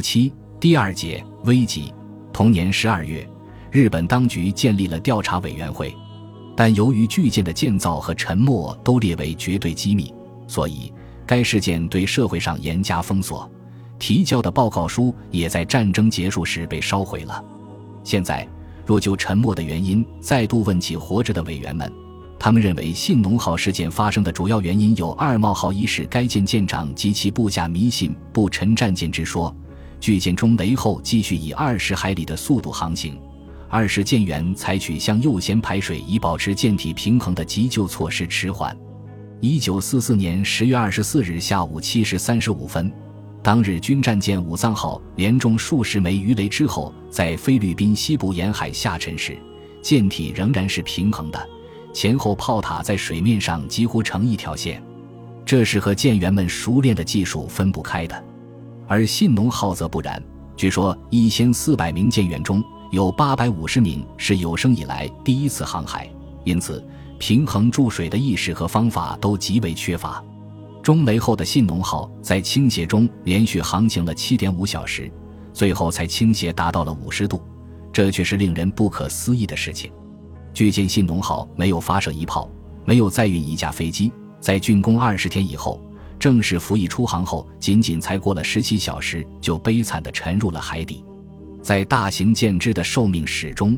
七第二节危急。同年十二月，日本当局建立了调查委员会，但由于巨舰的建造和沉没都列为绝对机密，所以该事件对社会上严加封锁。提交的报告书也在战争结束时被烧毁了。现在，若就沉没的原因再度问起活着的委员们，他们认为信浓号事件发生的主要原因有二冒号一是该舰舰长及其部下迷信不沉战舰之说。巨舰中雷后继续以二十海里的速度航行，二是舰员采取向右舷排水以保持舰体平衡的急救措施迟缓。一九四四年十月二十四日下午七时三十五分，当日军战舰武藏号连中数十枚鱼雷之后，在菲律宾西部沿海下沉时，舰体仍然是平衡的，前后炮塔在水面上几乎成一条线，这是和舰员们熟练的技术分不开的。而信浓号则不然，据说一千四百名舰员中有八百五十名是有生以来第一次航海，因此平衡注水的意识和方法都极为缺乏。中雷后的信浓号在倾斜中连续航行了七点五小时，最后才倾斜达到了五十度，这却是令人不可思议的事情。巨舰信浓号没有发射一炮，没有载运一架飞机，在竣工二十天以后。正式服役出航后，仅仅才过了十七小时，就悲惨地沉入了海底。在大型舰只的寿命史中，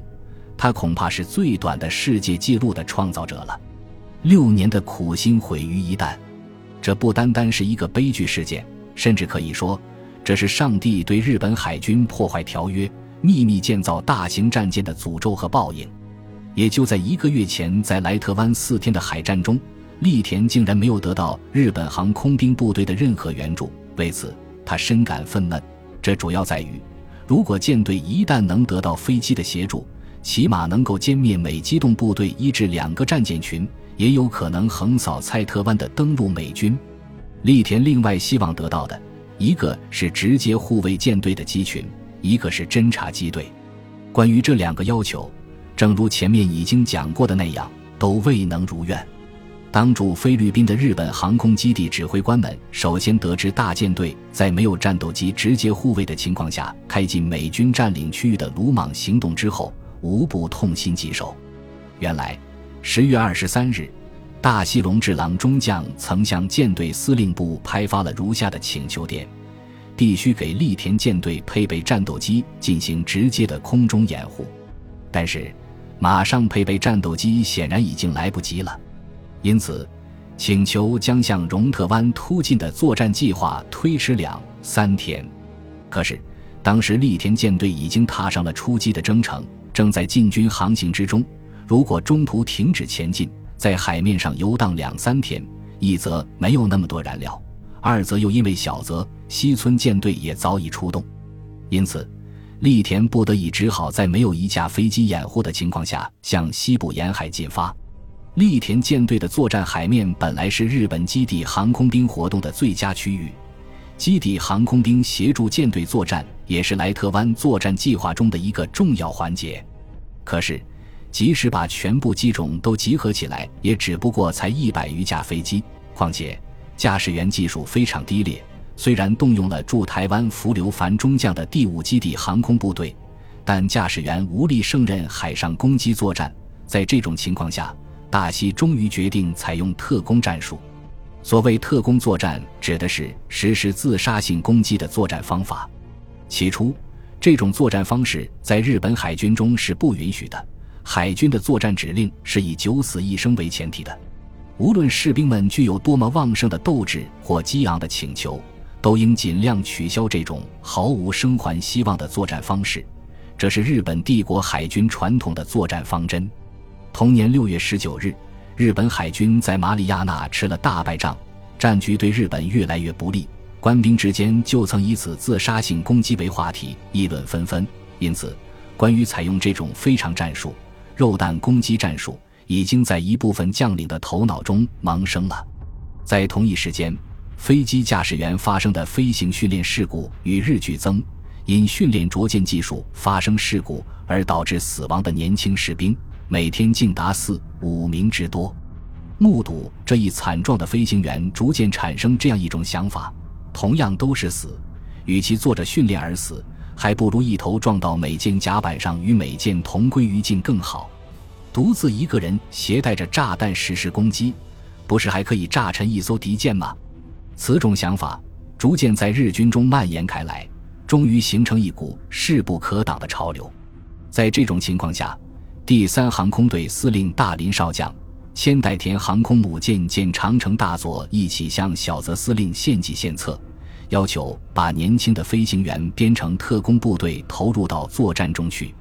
他恐怕是最短的世界纪录的创造者了。六年的苦心毁于一旦，这不单单是一个悲剧事件，甚至可以说，这是上帝对日本海军破坏条约、秘密建造大型战舰的诅咒和报应。也就在一个月前，在莱特湾四天的海战中。栗田竟然没有得到日本航空兵部队的任何援助，为此他深感愤懑。这主要在于，如果舰队一旦能得到飞机的协助，起码能够歼灭美机动部队一至两个战舰群，也有可能横扫蔡特湾的登陆美军。栗田另外希望得到的，一个是直接护卫舰队的机群，一个是侦察机队。关于这两个要求，正如前面已经讲过的那样，都未能如愿。当驻菲律宾的日本航空基地指挥官们首先得知大舰队在没有战斗机直接护卫的情况下开进美军占领区域的鲁莽行动之后，无不痛心疾首。原来，十月二十三日，大西隆治郎中将曾向舰队司令部派发了如下的请求电：必须给栗田舰队配备战斗机进行直接的空中掩护。但是，马上配备战斗机显然已经来不及了。因此，请求将向荣特湾突进的作战计划推迟两三天。可是，当时栗田舰队已经踏上了出击的征程，正在进军航行之中。如果中途停止前进，在海面上游荡两三天，一则没有那么多燃料，二则又因为小泽西村舰队也早已出动。因此，栗田不得已只好在没有一架飞机掩护的情况下，向西部沿海进发。栗田舰队的作战海面本来是日本基地航空兵活动的最佳区域，基地航空兵协助舰队作战也是莱特湾作战计划中的一个重要环节。可是，即使把全部机种都集合起来，也只不过才一百余架飞机。况且，驾驶员技术非常低劣。虽然动用了驻台湾福留繁中将的第五基地航空部队，但驾驶员无力胜任海上攻击作战。在这种情况下，大西终于决定采用特工战术。所谓特攻作战，指的是实施自杀性攻击的作战方法。起初，这种作战方式在日本海军中是不允许的。海军的作战指令是以九死一生为前提的。无论士兵们具有多么旺盛的斗志或激昂的请求，都应尽量取消这种毫无生还希望的作战方式。这是日本帝国海军传统的作战方针。同年六月十九日，日本海军在马里亚纳吃了大败仗，战局对日本越来越不利。官兵之间就曾以此自杀性攻击为话题，议论纷纷。因此，关于采用这种非常战术——肉弹攻击战术，已经在一部分将领的头脑中萌生了。在同一时间，飞机驾驶员发生的飞行训练事故与日俱增，因训练拙见技术发生事故而导致死亡的年轻士兵。每天竟达四五名之多，目睹这一惨状的飞行员逐渐产生这样一种想法：同样都是死，与其坐着训练而死，还不如一头撞到美舰甲板上，与美舰同归于尽更好。独自一个人携带着炸弹实施攻击，不是还可以炸沉一艘敌舰吗？此种想法逐渐在日军中蔓延开来，终于形成一股势不可挡的潮流。在这种情况下，第三航空队司令大林少将、千代田航空母舰舰长城大佐一起向小泽司令献计献策，要求把年轻的飞行员编成特工部队，投入到作战中去。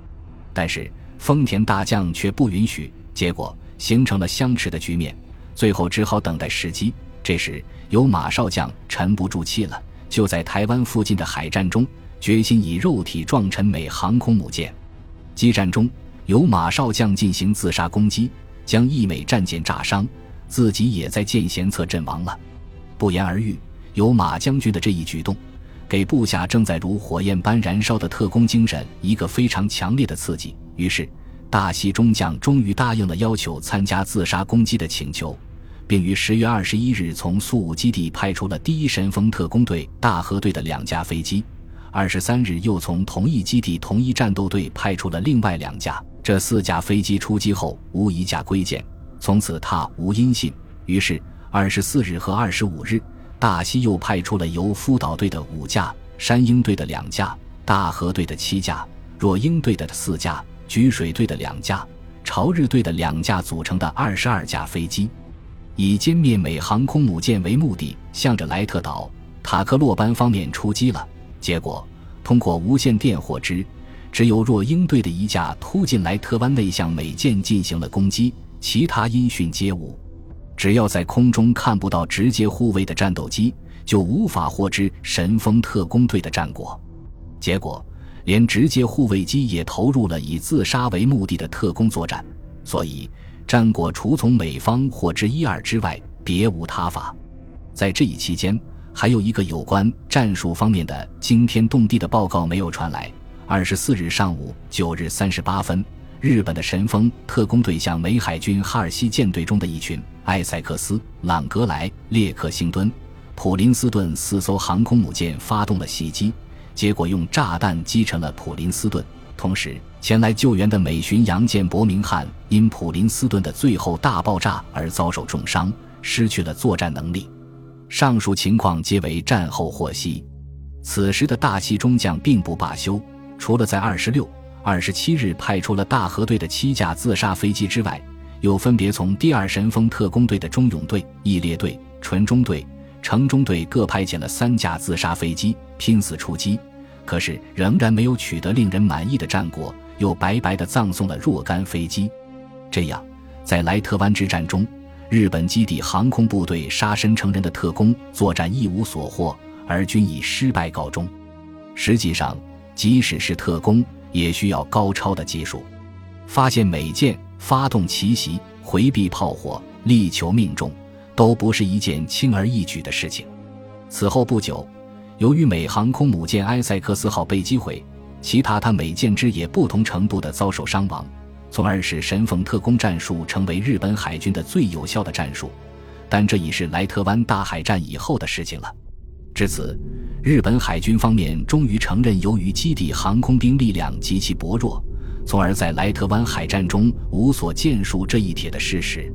但是。丰田大将却不允许，结果形成了相持的局面。最后只好等待时机。这时，有马少将沉不住气了，就在台湾附近的海战中，决心以肉体撞沉美航空母舰。激战中，由马少将进行自杀攻击，将一美战舰炸伤，自己也在舰舷侧阵亡了。不言而喻，有马将军的这一举动，给部下正在如火焰般燃烧的特工精神一个非常强烈的刺激。于是，大西中将终于答应了要求参加自杀攻击的请求，并于十月二十一日从苏武基地派出了第一神风特工队大和队的两架飞机。二十三日又从同一基地同一战斗队派出了另外两架。这四架飞机出击后无一架归舰，从此他无音信。于是，二十四日和二十五日，大西又派出了由福岛队的五架、山鹰队的两架、大和队的七架、若鹰队的四架。菊水队的两架、朝日队的两架组成的二十二架飞机，以歼灭美航空母舰为目的，向着莱特岛、塔克洛班方面出击了。结果，通过无线电获知，只有若鹰队的一架突进莱特湾内向美舰进行了攻击，其他音讯皆无。只要在空中看不到直接护卫的战斗机，就无法获知神风特工队的战果。结果。连直接护卫机也投入了以自杀为目的的特工作战，所以战果除从美方获知一二之外，别无他法。在这一期间，还有一个有关战术方面的惊天动地的报告没有传来。二十四日上午九日三十八分，日本的神风特工队向美海军哈尔西舰队中的一群艾塞克斯、朗格莱、列克星敦、普林斯顿四艘航空母舰发动了袭击。结果用炸弹击沉了普林斯顿，同时前来救援的美巡洋舰伯明翰因普林斯顿的最后大爆炸而遭受重伤，失去了作战能力。上述情况皆为战后获悉。此时的大西中将并不罢休，除了在二十六、二十七日派出了大和队的七架自杀飞机之外，又分别从第二神风特工队的中勇队、义烈队、纯中队。城中队各派遣了三架自杀飞机，拼死出击，可是仍然没有取得令人满意的战果，又白白的葬送了若干飞机。这样，在莱特湾之战中，日本基地航空部队杀身成仁的特工作战一无所获，而均以失败告终。实际上，即使是特工，也需要高超的技术，发现美舰、发动奇袭、回避炮火、力求命中。都不是一件轻而易举的事情。此后不久，由于美航空母舰埃塞克斯号被击毁，其他它美舰只也不同程度的遭受伤亡，从而使神风特工战术成为日本海军的最有效的战术。但这已是莱特湾大海战以后的事情了。至此，日本海军方面终于承认，由于基地航空兵力量极其薄弱，从而在莱特湾海战中无所建树这一铁的事实。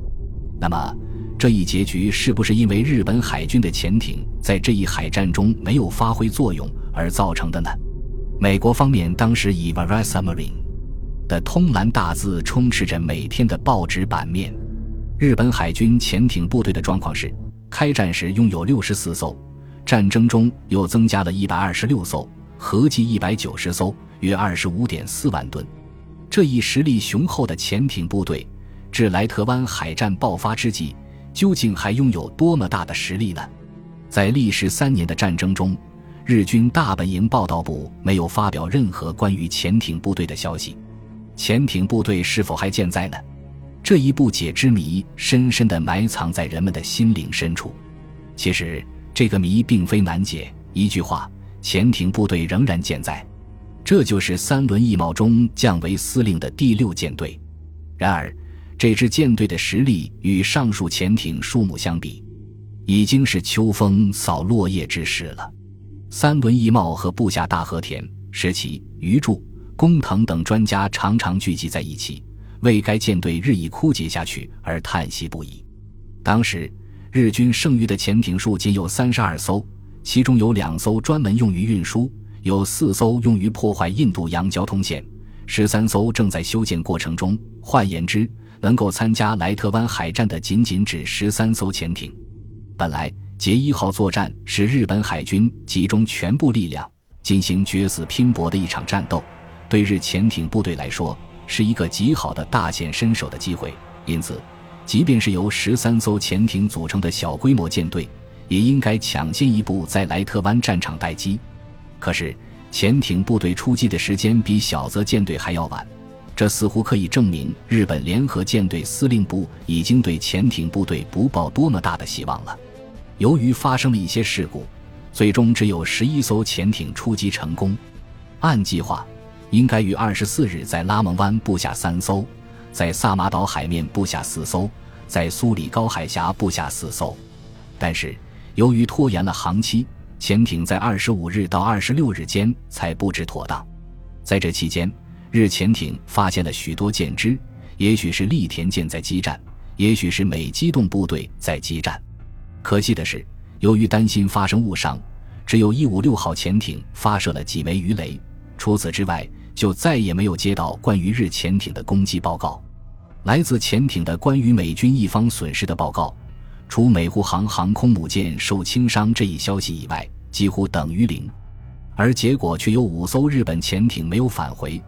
那么，这一结局是不是因为日本海军的潜艇在这一海战中没有发挥作用而造成的呢？美国方面当时以 “Varai Submarine” 的通蓝大字充斥着每天的报纸版面。日本海军潜艇部队的状况是：开战时拥有六十四艘，战争中又增加了一百二十六艘，合计一百九十艘，约二十五点四万吨。这一实力雄厚的潜艇部队，至莱特湾海战爆发之际。究竟还拥有多么大的实力呢？在历时三年的战争中，日军大本营报道部没有发表任何关于潜艇部队的消息。潜艇部队是否还健在呢？这一不解之谜深深地埋藏在人们的心灵深处。其实，这个谜并非难解。一句话，潜艇部队仍然健在。这就是三轮一茂中降为司令的第六舰队。然而。这支舰队的实力与上述潜艇数目相比，已经是秋风扫落叶之势了。三轮义茂和部下大和田、石崎、余柱、工藤等专家常常聚集在一起，为该舰队日益枯竭下去而叹息不已。当时，日军剩余的潜艇数仅有三十二艘，其中有两艘专门用于运输，有四艘用于破坏印度洋交通线，十三艘正在修建过程中。换言之，能够参加莱特湾海战的仅仅只十三艘潜艇。本来，杰一号作战是日本海军集中全部力量进行决死拼搏的一场战斗，对日潜艇部队来说是一个极好的大显身手的机会。因此，即便是由十三艘潜艇组成的小规模舰队，也应该抢先一步在莱特湾战场待机。可是，潜艇部队出击的时间比小泽舰队还要晚。这似乎可以证明，日本联合舰队司令部已经对潜艇部队不抱多么大的希望了。由于发生了一些事故，最终只有十一艘潜艇出击成功。按计划，应该于二十四日在拉蒙湾布下三艘，在萨马岛海面布下四艘，在苏里高海峡布下四艘。但是，由于拖延了航期，潜艇在二十五日到二十六日间才布置妥当。在这期间，日潜艇发现了许多舰只，也许是利田舰在激战，也许是美机动部队在激战。可惜的是，由于担心发生误伤，只有一五六号潜艇发射了几枚鱼雷。除此之外，就再也没有接到关于日潜艇的攻击报告。来自潜艇的关于美军一方损失的报告，除美护航航空母舰受轻伤这一消息以外，几乎等于零。而结果却有五艘日本潜艇没有返回。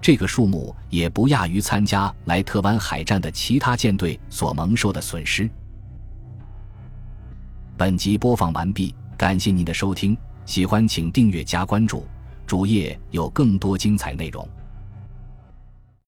这个数目也不亚于参加莱特湾海战的其他舰队所蒙受的损失。本集播放完毕，感谢您的收听，喜欢请订阅加关注，主页有更多精彩内容。